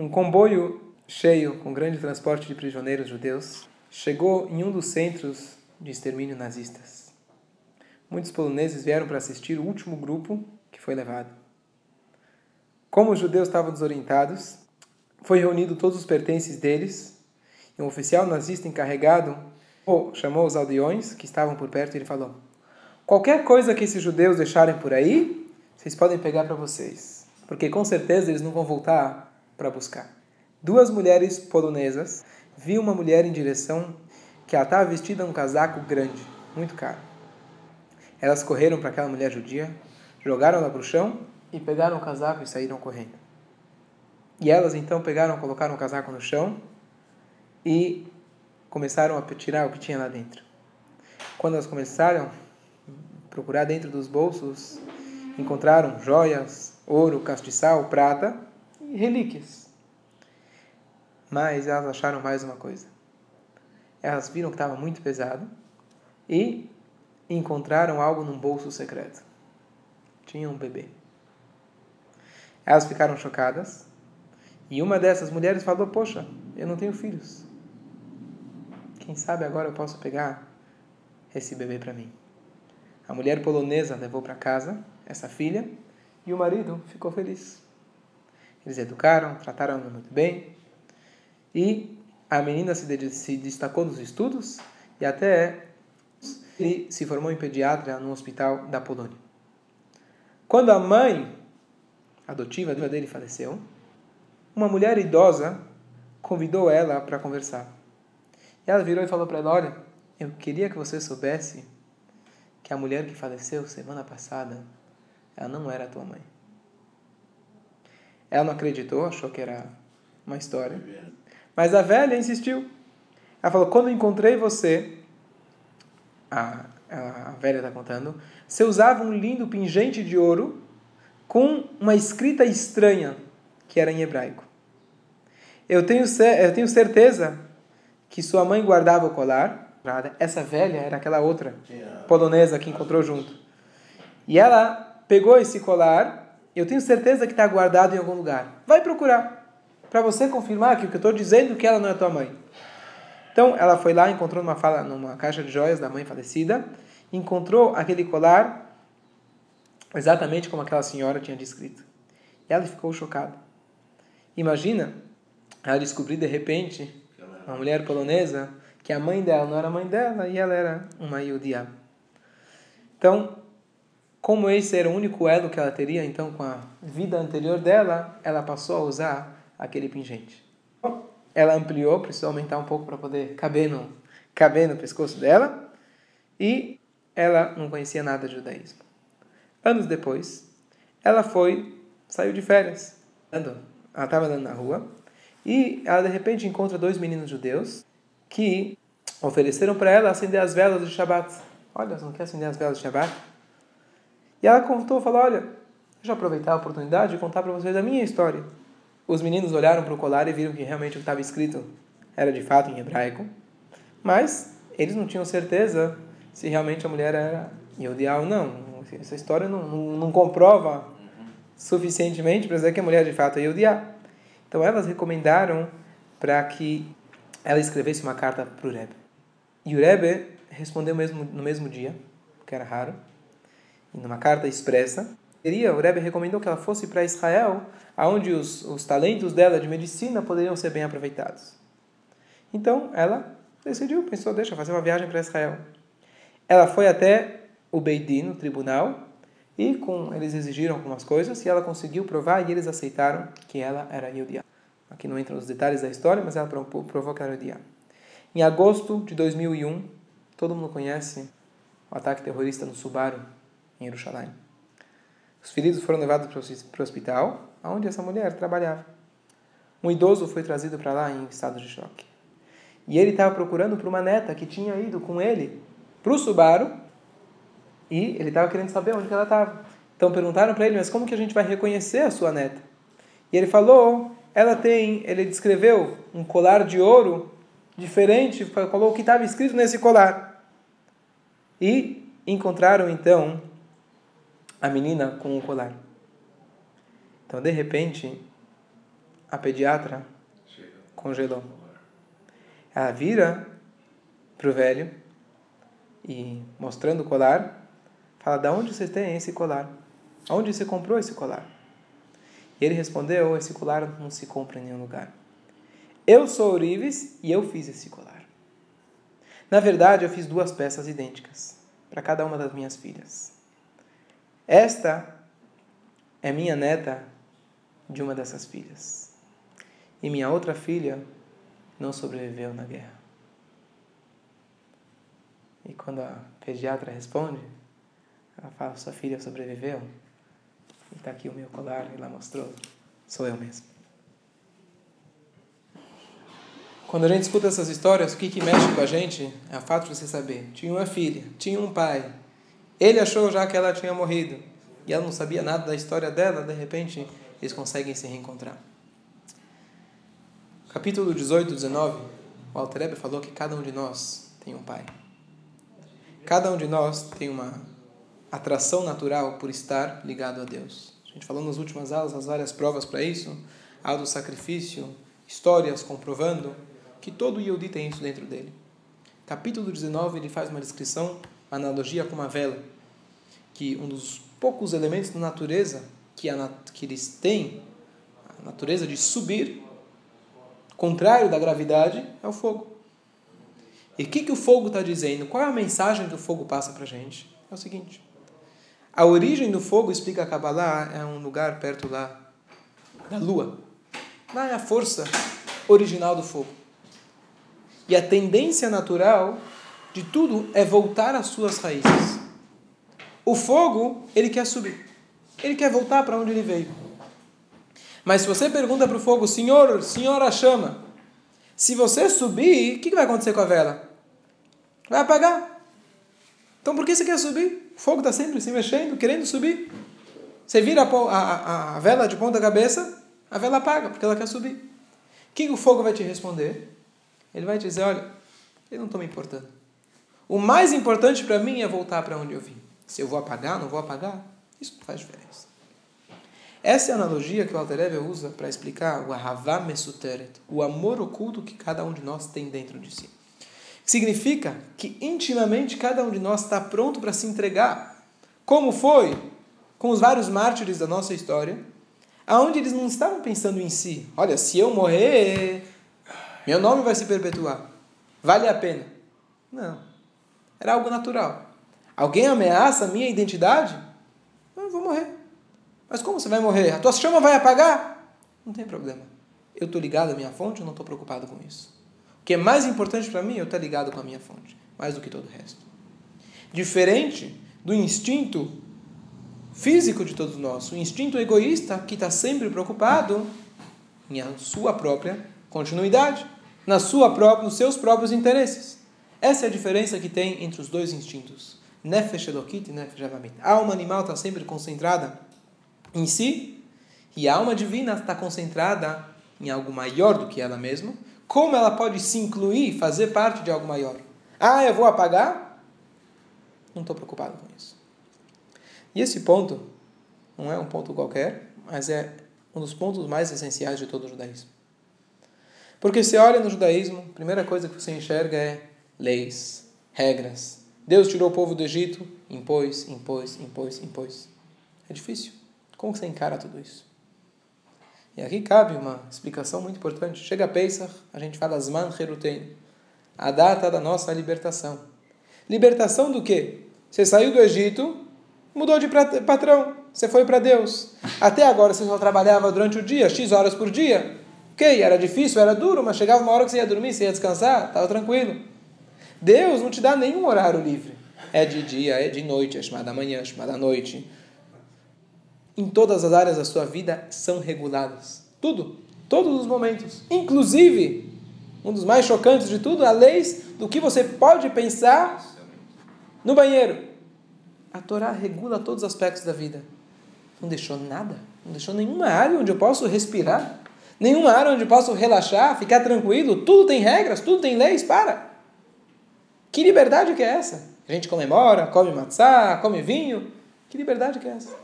um comboio cheio com grande transporte de prisioneiros judeus chegou em um dos centros de extermínio nazistas. Muitos poloneses vieram para assistir o último grupo que foi levado. Como os judeus estavam desorientados, foi reunido todos os pertences deles e um oficial nazista encarregado chamou os aldeões que estavam por perto e ele falou: Qualquer coisa que esses judeus deixarem por aí, vocês podem pegar para vocês, porque com certeza eles não vão voltar para buscar. Duas mulheres polonesas viu uma mulher em direção que ela estava vestida um casaco grande, muito caro. Elas correram para aquela mulher judia, jogaram ela para o chão e pegaram o casaco e saíram correndo. E elas então pegaram, colocaram o casaco no chão e começaram a tirar o que tinha lá dentro. Quando elas começaram a procurar dentro dos bolsos, encontraram joias, ouro, castiçal, prata relíquias. Mas elas acharam mais uma coisa. Elas viram que estava muito pesado e encontraram algo num bolso secreto. Tinha um bebê. Elas ficaram chocadas e uma dessas mulheres falou: Poxa, eu não tenho filhos. Quem sabe agora eu posso pegar esse bebê para mim. A mulher polonesa levou para casa essa filha e o marido ficou feliz. Eles educaram, trataram ela muito bem e a menina se, se destacou nos estudos e até ele se formou em pediatra no hospital da Polônia. Quando a mãe adotiva dele faleceu, uma mulher idosa convidou ela para conversar. E ela virou e falou para ela: Olha, eu queria que você soubesse que a mulher que faleceu semana passada, ela não era tua mãe. Ela não acreditou, achou que era uma história. Mas a velha insistiu. Ela falou: quando encontrei você, a, a velha está contando, você usava um lindo pingente de ouro com uma escrita estranha que era em hebraico. Eu tenho, eu tenho certeza que sua mãe guardava o colar. Essa velha era aquela outra polonesa que encontrou junto. E ela pegou esse colar. Eu tenho certeza que está guardado em algum lugar. Vai procurar para você confirmar que o que eu estou dizendo que ela não é tua mãe. Então ela foi lá, encontrou numa fala, numa caixa de joias da mãe falecida, encontrou aquele colar exatamente como aquela senhora tinha descrito. E ela ficou chocada. Imagina ela descobrir de repente uma mulher polonesa que a mãe dela não era mãe dela e ela era uma Yudia. Então, como esse era o único elo que ela teria então com a vida anterior dela, ela passou a usar aquele pingente. Ela ampliou, precisou aumentar um pouco para poder caber no, caber no pescoço dela. E ela não conhecia nada de judaísmo. Anos depois, ela foi, saiu de férias. Ela estava andando na rua e ela de repente encontra dois meninos judeus que ofereceram para ela acender as velas de Shabbat. Olha, não quer acender as velas de Shabbat? E ela contou, falou, olha, deixa eu aproveitar a oportunidade de contar para vocês a minha história. Os meninos olharam para o colar e viram que realmente o que estava escrito era de fato em hebraico, mas eles não tinham certeza se realmente a mulher era Yodiá ou não. Essa história não, não, não comprova suficientemente para dizer que a mulher de fato é Yodiá. Então elas recomendaram para que ela escrevesse uma carta para o Rebbe. E o Rebbe respondeu mesmo, no mesmo dia, que era raro, e numa carta expressa, queria, o Rebbe recomendou que ela fosse para Israel onde os, os talentos dela de medicina poderiam ser bem aproveitados. Então, ela decidiu, pensou, deixa fazer uma viagem para Israel. Ela foi até o Beidin, o tribunal, e com eles exigiram algumas coisas, e ela conseguiu provar, e eles aceitaram que ela era Yudia. Aqui não entram os detalhes da história, mas ela provou que era Yudia. Em agosto de 2001, todo mundo conhece o ataque terrorista no Subaru, em Jerusalém. Os feridos foram levados para o hospital, onde essa mulher trabalhava. Um idoso foi trazido para lá em estado de choque. E ele estava procurando por uma neta que tinha ido com ele para o Subaru e ele estava querendo saber onde ela estava. Então perguntaram para ele, mas como que a gente vai reconhecer a sua neta? E ele falou, ela tem, ele descreveu um colar de ouro diferente, falou o que estava escrito nesse colar. E encontraram então a menina com o colar. Então, de repente, a pediatra congelou. Ela vira para o velho e mostrando o colar, fala: "Da onde você tem esse colar? Onde você comprou esse colar?" E ele respondeu: "Esse colar não se compra em nenhum lugar. Eu sou Orives e eu fiz esse colar. Na verdade, eu fiz duas peças idênticas para cada uma das minhas filhas. Esta é minha neta de uma dessas filhas. E minha outra filha não sobreviveu na guerra. E quando a pediatra responde, ela fala: Sua filha sobreviveu? E está aqui o meu colar, e ela mostrou: Sou eu mesmo. Quando a gente escuta essas histórias, o que, que mexe com a gente é o fato de você saber: tinha uma filha, tinha um pai. Ele achou já que ela tinha morrido. E ela não sabia nada da história dela, de repente eles conseguem se reencontrar. Capítulo 18, 19, o Alter falou que cada um de nós tem um pai. Cada um de nós tem uma atração natural por estar ligado a Deus. A gente falou nas últimas aulas as várias provas para isso, a do sacrifício, histórias comprovando que todo Yehudi tem isso dentro dele. Capítulo 19, ele faz uma descrição, analogia com uma vela, que um dos poucos elementos da natureza que, a, que eles têm, a natureza de subir, contrário da gravidade, é o fogo. E o que, que o fogo está dizendo? Qual é a mensagem que o fogo passa para a gente? É o seguinte: a origem do fogo, explica a Kabbalah, é um lugar perto lá da lua. Lá é a força original do fogo. E a tendência natural de tudo é voltar às suas raízes. O fogo, ele quer subir. Ele quer voltar para onde ele veio. Mas se você pergunta para o fogo, Senhor, Senhora chama, se você subir, o que vai acontecer com a vela? Vai apagar. Então por que você quer subir? O fogo está sempre se mexendo, querendo subir. Você vira a, a, a vela de ponta cabeça, a vela apaga, porque ela quer subir. O que o fogo vai te responder? Ele vai dizer: olha, eu não estou me importando. O mais importante para mim é voltar para onde eu vim. Se eu vou apagar, não vou apagar, isso não faz diferença. Essa é a analogia que o Alter usa para explicar o Ahavá Mesuteret, o amor oculto que cada um de nós tem dentro de si. Significa que intimamente cada um de nós está pronto para se entregar, como foi com os vários mártires da nossa história, aonde eles não estavam pensando em si. Olha, se eu morrer, meu nome vai se perpetuar. Vale a pena. Não. Era algo natural. Alguém ameaça a minha identidade? Eu vou morrer. Mas como você vai morrer? A tua chama vai apagar? Não tem problema. Eu estou ligado à minha fonte, eu não estou preocupado com isso. O que é mais importante para mim é eu estar ligado com a minha fonte, mais do que todo o resto. Diferente do instinto físico de todos nós, o instinto egoísta que está sempre preocupado em sua própria continuidade, na sua própria, nos seus próprios interesses. Essa é a diferença que tem entre os dois instintos. Nefesh Elokit e Nefesh Avamit. A alma animal está sempre concentrada em si e a alma divina está concentrada em algo maior do que ela mesma. Como ela pode se incluir, fazer parte de algo maior? Ah, eu vou apagar? Não estou preocupado com isso. E esse ponto não é um ponto qualquer, mas é um dos pontos mais essenciais de todo o judaísmo. Porque se olha no judaísmo, a primeira coisa que você enxerga é leis, regras. Deus tirou o povo do Egito, impôs, impôs, impôs, impôs. É difícil. Como você encara tudo isso? E aqui cabe uma explicação muito importante. Chega a Pesach, a gente fala Zman Heruten, a data da nossa libertação. Libertação do quê? Você saiu do Egito, mudou de patrão, você foi para Deus. Até agora você só trabalhava durante o dia, X horas por dia. Ok, era difícil, era duro, mas chegava uma hora que você ia dormir, você ia descansar, estava tranquilo. Deus não te dá nenhum horário livre. É de dia, é de noite, é chamada manhã, é chamada noite. Em todas as áreas da sua vida são reguladas. Tudo, todos os momentos. Inclusive, um dos mais chocantes de tudo, a lei do que você pode pensar no banheiro. A Torá regula todos os aspectos da vida. Não deixou nada, não deixou nenhuma área onde eu posso respirar nenhuma área onde posso relaxar, ficar tranquilo, tudo tem regras, tudo tem leis, para. Que liberdade que é essa? A gente comemora, come matzá, come vinho. Que liberdade que é essa?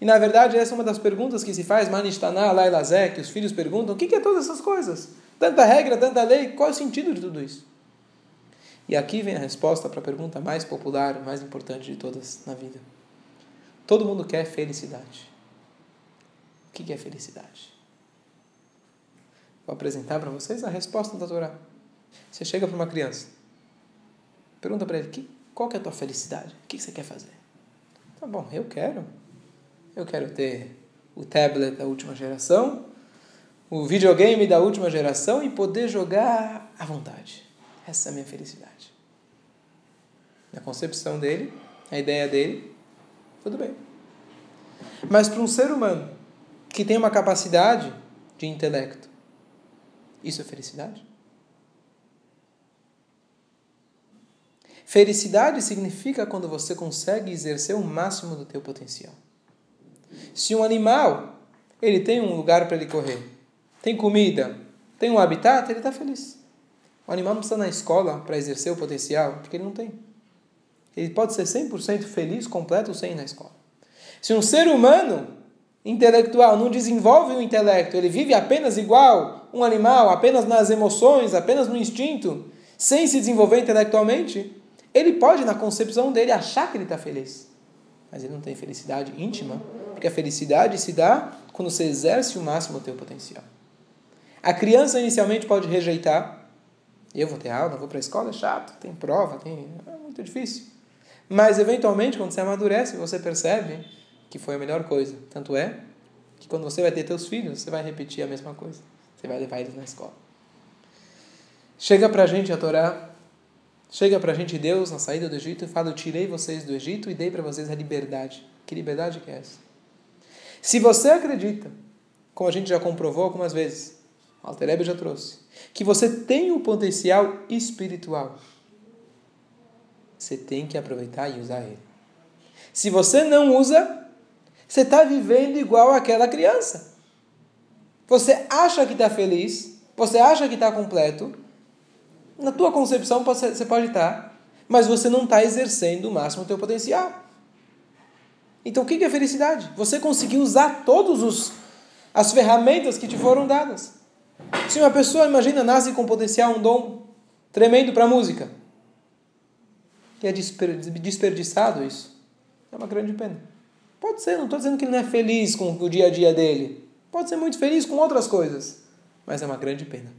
E na verdade, essa é uma das perguntas que se faz, Manishtaná, Lailazé, que os filhos perguntam: o que é todas essas coisas? Tanta regra, tanta lei, qual é o sentido de tudo isso? E aqui vem a resposta para a pergunta mais popular, mais importante de todas na vida. Todo mundo quer felicidade. O que é felicidade? Vou apresentar para vocês a resposta da Torá. Você chega para uma criança, pergunta para ele: qual que é a tua felicidade? O que você quer fazer? Tá bom, eu quero. Eu quero ter o tablet da última geração, o videogame da última geração e poder jogar à vontade. Essa é a minha felicidade. Na concepção dele, a ideia dele, tudo bem. Mas para um ser humano que tem uma capacidade de intelecto, isso é felicidade? Felicidade significa quando você consegue exercer o máximo do teu potencial. Se um animal ele tem um lugar para ele correr, tem comida, tem um habitat, ele está feliz. O animal não precisa na escola para exercer o potencial, porque ele não tem. Ele pode ser 100% feliz, completo, sem ir na escola. Se um ser humano intelectual não desenvolve o intelecto, ele vive apenas igual um animal, apenas nas emoções, apenas no instinto, sem se desenvolver intelectualmente, ele pode, na concepção dele, achar que ele está feliz. Mas ele não tem felicidade íntima, porque a felicidade se dá quando você exerce o máximo do teu potencial. A criança inicialmente pode rejeitar. Eu vou ter aula, vou para a escola, é chato, tem prova, tem... é muito difícil. Mas, eventualmente, quando você amadurece, você percebe que foi a melhor coisa. Tanto é que quando você vai ter teus filhos, você vai repetir a mesma coisa. Você vai levar eles na escola. Chega para a gente a Torá, chega para a gente Deus na saída do Egito e fala: Eu tirei vocês do Egito e dei para vocês a liberdade. Que liberdade que é essa? Se você acredita, como a gente já comprovou algumas vezes, Alterebe já trouxe, que você tem um potencial espiritual, você tem que aproveitar e usar ele. Se você não usa, você está vivendo igual aquela criança. Você acha que está feliz, você acha que está completo, na tua concepção você pode estar, mas você não está exercendo o máximo do teu potencial. Então o que é felicidade? Você conseguir usar todas as ferramentas que te foram dadas. Se uma pessoa, imagina, nasce com potencial, um dom tremendo para a música, e é desperdiçado isso, é uma grande pena. Pode ser, não estou dizendo que ele não é feliz com o dia a dia dele. Pode ser muito feliz com outras coisas, mas é uma grande pena.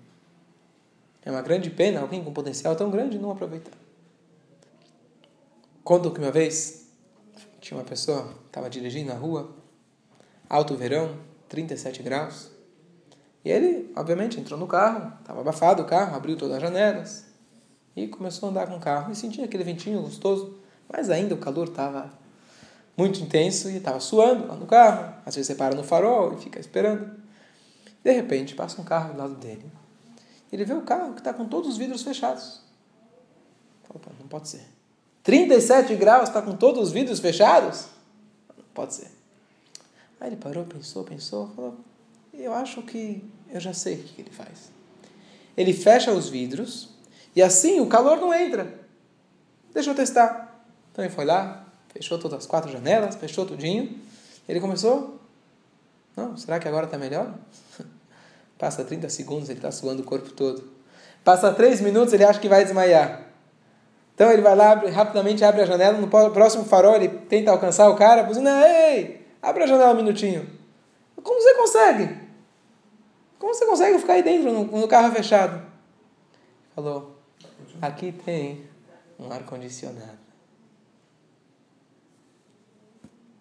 É uma grande pena alguém com potencial tão grande não aproveitar. Conto que uma vez tinha uma pessoa, estava dirigindo na rua, alto verão, 37 graus, e ele, obviamente, entrou no carro, estava abafado o carro, abriu todas as janelas e começou a andar com o carro e sentia aquele ventinho gostoso, mas ainda o calor estava muito intenso e estava suando lá no carro. Às vezes você para no farol e fica esperando. De repente, passa um carro do lado dele. Ele vê o carro que está com todos os vidros fechados. Fala, não pode ser. 37 graus, está com todos os vidros fechados? Não pode ser. Aí ele parou, pensou, pensou, falou: Eu acho que eu já sei o que ele faz. Ele fecha os vidros e assim o calor não entra. Deixa eu testar. Então ele foi lá, fechou todas as quatro janelas, fechou tudinho. Ele começou. Não, será que agora está melhor? Passa 30 segundos, ele está suando o corpo todo. Passa 3 minutos, ele acha que vai desmaiar. Então ele vai lá, rapidamente abre a janela, no próximo farol ele tenta alcançar o cara, buzina, ei, abre a janela um minutinho. Como você consegue? Como você consegue ficar aí dentro no, no carro fechado? Falou, aqui tem um ar-condicionado.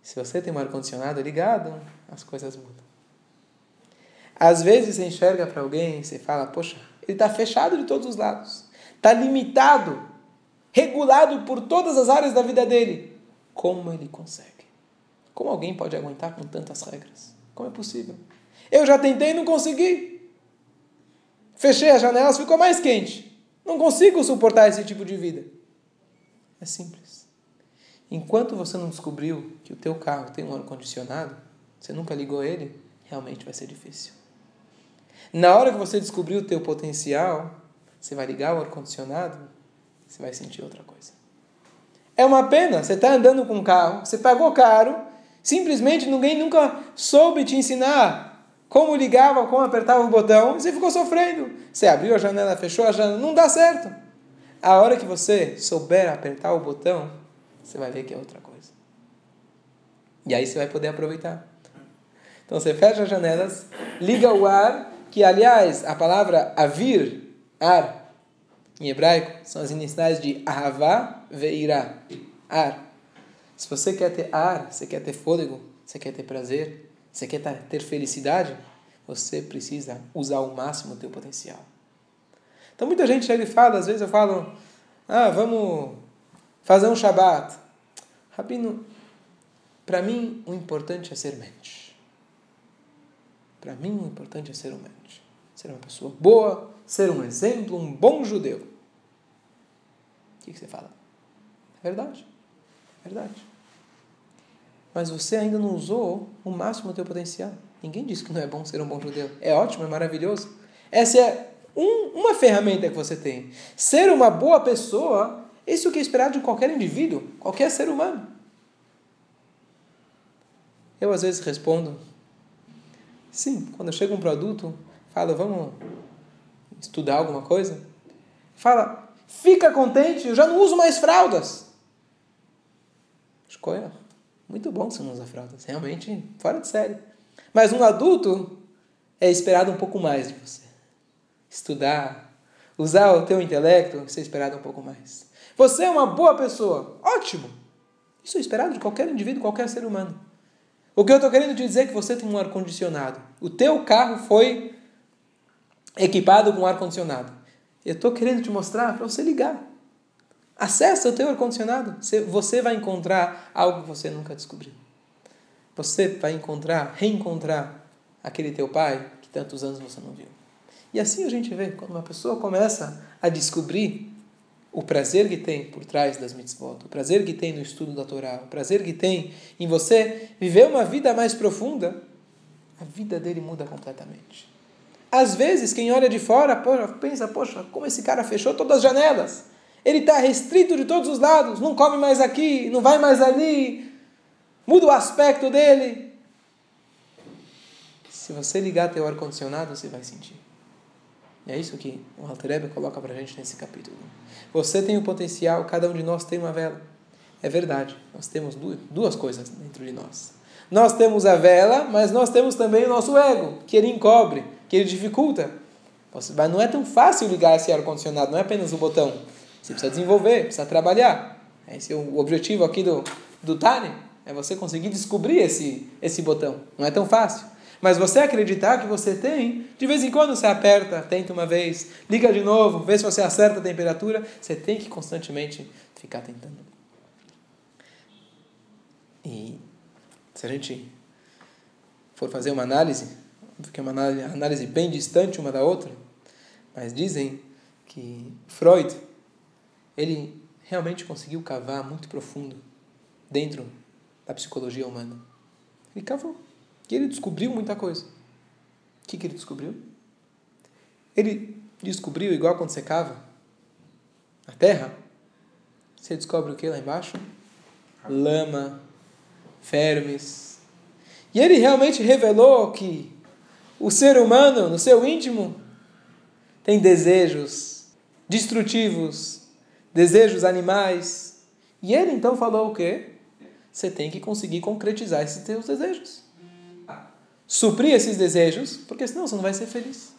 Se você tem um ar-condicionado ligado, as coisas mudam. Às vezes você enxerga para alguém e você fala, poxa, ele está fechado de todos os lados. Está limitado regulado por todas as áreas da vida dele. Como ele consegue? Como alguém pode aguentar com tantas regras? Como é possível? Eu já tentei e não consegui. Fechei as janelas, ficou mais quente. Não consigo suportar esse tipo de vida. É simples. Enquanto você não descobriu que o teu carro tem um ar-condicionado, você nunca ligou ele, realmente vai ser difícil. Na hora que você descobrir o teu potencial, você vai ligar o ar-condicionado, você vai sentir outra coisa. É uma pena, você está andando com um carro, você pagou caro Simplesmente ninguém nunca soube te ensinar como ligava, como apertava o botão, e você ficou sofrendo. Você abriu a janela, fechou a janela, não dá certo. A hora que você souber apertar o botão, você vai ver que é outra coisa. E aí você vai poder aproveitar. Então você fecha as janelas, liga o ar, que aliás a palavra avir, ar, em hebraico, são as iniciais de ahavá veirá, ar. Se você quer ter ar, você quer ter fôlego, você quer ter prazer, você quer ter felicidade, você precisa usar ao máximo o teu potencial. Então muita gente chega e fala, às vezes eu falo, ah, vamos fazer um Shabat. Rabino, para mim o importante é ser mente. Para mim o importante é ser um mente. Ser uma pessoa boa, ser um exemplo, um bom judeu. O que, você fala? É verdade. É verdade. Mas você ainda não usou o máximo do teu potencial. Ninguém disse que não é bom ser um bom judeu. É ótimo, é maravilhoso. Essa é um, uma ferramenta que você tem. Ser uma boa pessoa, isso é o que é esperado de qualquer indivíduo, qualquer ser humano. Eu às vezes respondo, sim, quando chega um produto, fala, vamos estudar alguma coisa, fala, fica contente, eu já não uso mais fraldas. Escolha, muito bom você não usa fraldas, realmente fora de série. Mas um adulto é esperado um pouco mais de você estudar, usar o teu intelecto, ser esperado um pouco mais. Você é uma boa pessoa, ótimo. Isso é esperado de qualquer indivíduo, qualquer ser humano. O que eu estou querendo te dizer é que você tem um ar-condicionado. O teu carro foi equipado com ar-condicionado. Eu estou querendo te mostrar para você ligar. Acessa o teu ar-condicionado. Você vai encontrar algo que você nunca descobriu. Você vai encontrar, reencontrar aquele teu pai que tantos anos você não viu. E assim a gente vê, quando uma pessoa começa a descobrir o prazer que tem por trás das mitzvot, o prazer que tem no estudo da Torá, o prazer que tem em você viver uma vida mais profunda, a vida dele muda completamente. Às vezes, quem olha de fora pensa, poxa, como esse cara fechou todas as janelas. Ele está restrito de todos os lados, não come mais aqui, não vai mais ali, muda o aspecto dele. Se você ligar teu ar-condicionado, você vai sentir. É isso que o Halterebe coloca para a gente nesse capítulo. Você tem o potencial, cada um de nós tem uma vela. É verdade, nós temos duas coisas dentro de nós. Nós temos a vela, mas nós temos também o nosso ego, que ele encobre, que ele dificulta. Mas não é tão fácil ligar esse ar-condicionado, não é apenas o botão. Você precisa desenvolver, precisa trabalhar. Esse é o objetivo aqui do, do Tani, é você conseguir descobrir esse, esse botão. Não é tão fácil. Mas você acreditar que você tem, de vez em quando você aperta, tenta uma vez, liga de novo, vê se você acerta a temperatura, você tem que constantemente ficar tentando. E se a gente for fazer uma análise, porque é uma análise bem distante uma da outra, mas dizem que Freud, ele realmente conseguiu cavar muito profundo dentro da psicologia humana. Ele cavou. E ele descobriu muita coisa. O que, que ele descobriu? Ele descobriu, igual quando você cava a terra, você descobre o que lá embaixo? Lama, vermes. E ele realmente revelou que o ser humano, no seu íntimo, tem desejos destrutivos, desejos animais. E ele então falou o quê? Você tem que conseguir concretizar esses teus desejos suprir esses desejos, porque senão você não vai ser feliz.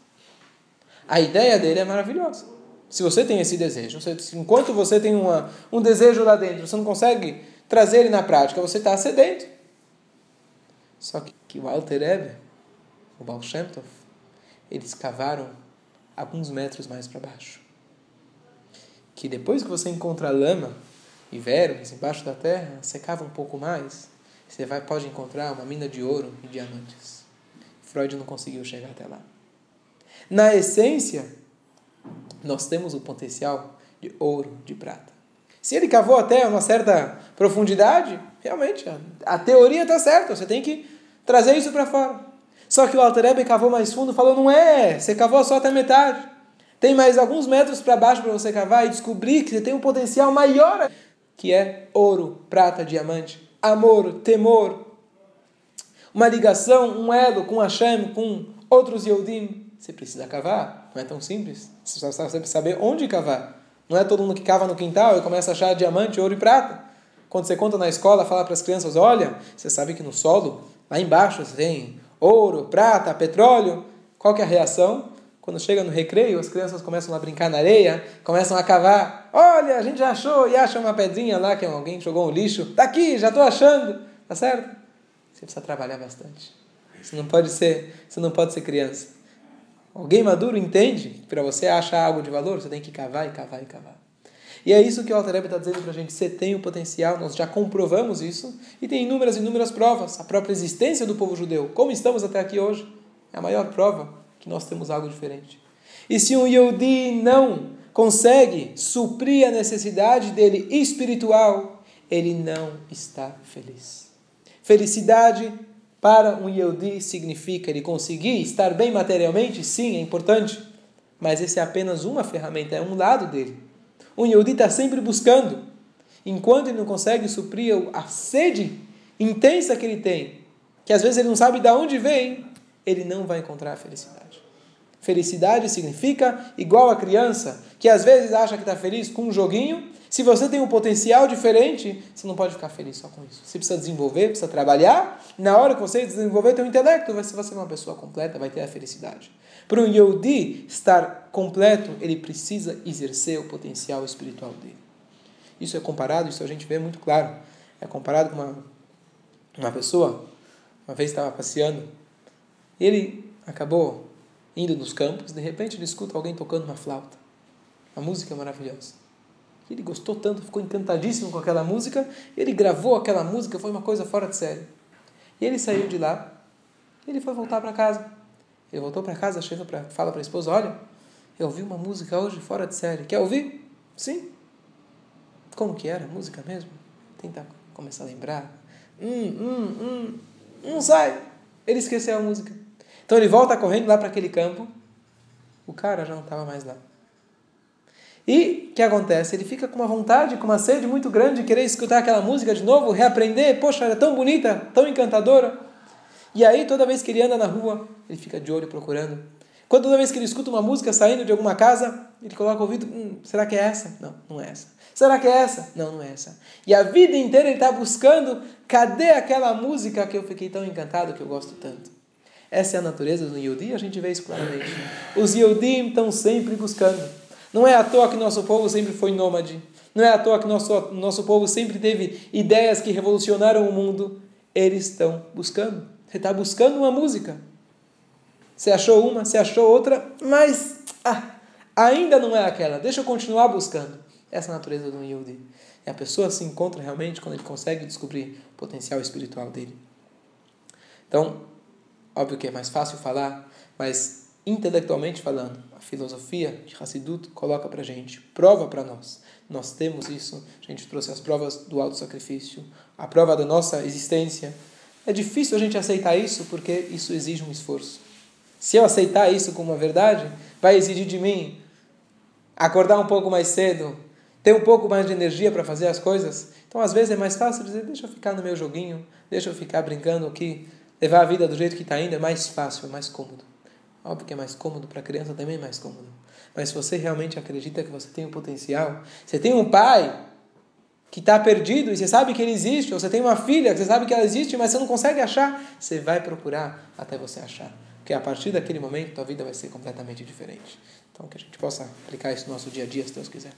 A ideia dele é maravilhosa. Se você tem esse desejo, enquanto você tem uma, um desejo lá dentro, você não consegue trazer ele na prática, você está sedento. Só que, que o Alter Ebe, o Baal Shem Tov, eles cavaram alguns metros mais para baixo. Que depois que você encontra lama e vermes embaixo da terra, você cava um pouco mais, você vai, pode encontrar uma mina de ouro e diamantes. Freud não conseguiu chegar até lá. Na essência, nós temos o potencial de ouro, de prata. Se ele cavou até uma certa profundidade, realmente, a, teoria está certa, você tem que trazer isso para fora. Só que o Alter cavou mais fundo falou, não é, você cavou só até metade. Tem mais alguns metros para baixo para você cavar e descobrir que você tem um potencial maior, que é ouro, prata, diamante, amor, temor, uma ligação, um elo com Hashem, com outros Yehudim, você precisa cavar. Não é tão simples. Você precisa saber onde cavar. Não é todo mundo que cava no quintal e começa a achar diamante, ouro e prata. Quando você conta na escola, fala para as crianças: olha, você sabe que no solo, lá embaixo, tem ouro, prata, petróleo. Qual que é a reação? Quando chega no recreio, as crianças começam a brincar na areia, começam a cavar. Olha, a gente já achou e acha uma pedrinha lá que alguém jogou um lixo. Tá aqui, já estou achando. Tá certo? Você precisa trabalhar bastante. Você não pode ser, você não pode ser criança. Alguém maduro entende que para você achar algo de valor, você tem que cavar e cavar e cavar. E é isso que o Alter está dizendo para a gente. Você tem o potencial, nós já comprovamos isso, e tem inúmeras, inúmeras provas. A própria existência do povo judeu, como estamos até aqui hoje, é a maior prova que nós temos algo diferente. E se um Yehudi não consegue suprir a necessidade dele espiritual, ele não está feliz. Felicidade para um Yehudi significa ele conseguir estar bem materialmente? Sim, é importante. Mas esse é apenas uma ferramenta, é um lado dele. Um Yehudi está sempre buscando. Enquanto ele não consegue suprir a sede intensa que ele tem, que às vezes ele não sabe de onde vem, ele não vai encontrar a felicidade. Felicidade significa igual a criança que às vezes acha que está feliz com um joguinho se você tem um potencial diferente, você não pode ficar feliz só com isso. Você precisa desenvolver, precisa trabalhar. Na hora que você desenvolver teu intelecto, você vai ser uma pessoa completa, vai ter a felicidade. Para um Yehudi estar completo, ele precisa exercer o potencial espiritual dele. Isso é comparado, isso a gente vê muito claro. É comparado com uma, uma pessoa, uma vez estava passeando, ele acabou indo nos campos, de repente ele escuta alguém tocando uma flauta. A música é maravilhosa. Ele gostou tanto, ficou encantadíssimo com aquela música, ele gravou aquela música, foi uma coisa fora de série. E ele saiu de lá, ele foi voltar para casa. Ele voltou para casa, chega pra, fala para a esposa: Olha, eu ouvi uma música hoje fora de série. Quer ouvir? Sim. Como que era a música mesmo? Tenta começar a lembrar. Hum, hum, hum. Não sai. Ele esqueceu a música. Então ele volta correndo lá para aquele campo. O cara já não estava mais lá. E o que acontece? Ele fica com uma vontade, com uma sede muito grande de querer escutar aquela música de novo, reaprender. Poxa, era tão bonita, tão encantadora. E aí, toda vez que ele anda na rua, ele fica de olho procurando. Quando toda vez que ele escuta uma música saindo de alguma casa, ele coloca o ouvido: hum, será que é essa? Não, não é essa. Será que é essa? Não, não é essa. E a vida inteira ele está buscando: cadê aquela música que eu fiquei tão encantado, que eu gosto tanto? Essa é a natureza do Yodi, a gente vê isso claramente. Os Yodim estão sempre buscando. Não é à toa que nosso povo sempre foi nômade. Não é à toa que nosso, nosso povo sempre teve ideias que revolucionaram o mundo. Eles estão buscando. Você está buscando uma música. Você achou uma, você achou outra, mas ah, ainda não é aquela. Deixa eu continuar buscando. Essa é a natureza do Yudi. E a pessoa se encontra realmente quando ele consegue descobrir o potencial espiritual dele. Então, óbvio que é mais fácil falar, mas intelectualmente falando, a filosofia de Hassidut coloca para gente, prova para nós. Nós temos isso, a gente trouxe as provas do auto-sacrifício, a prova da nossa existência. É difícil a gente aceitar isso porque isso exige um esforço. Se eu aceitar isso como uma verdade, vai exigir de mim acordar um pouco mais cedo, ter um pouco mais de energia para fazer as coisas. Então, às vezes, é mais fácil dizer: deixa eu ficar no meu joguinho, deixa eu ficar brincando aqui, levar a vida do jeito que está indo, é mais fácil, é mais cômodo. Óbvio que é mais cômodo para a criança, também é mais cômodo. Mas se você realmente acredita que você tem um potencial, você tem um pai que está perdido e você sabe que ele existe, ou você tem uma filha que você sabe que ela existe, mas você não consegue achar, você vai procurar até você achar. Porque a partir daquele momento, tua vida vai ser completamente diferente. Então, que a gente possa aplicar isso no nosso dia a dia, se Deus quiser.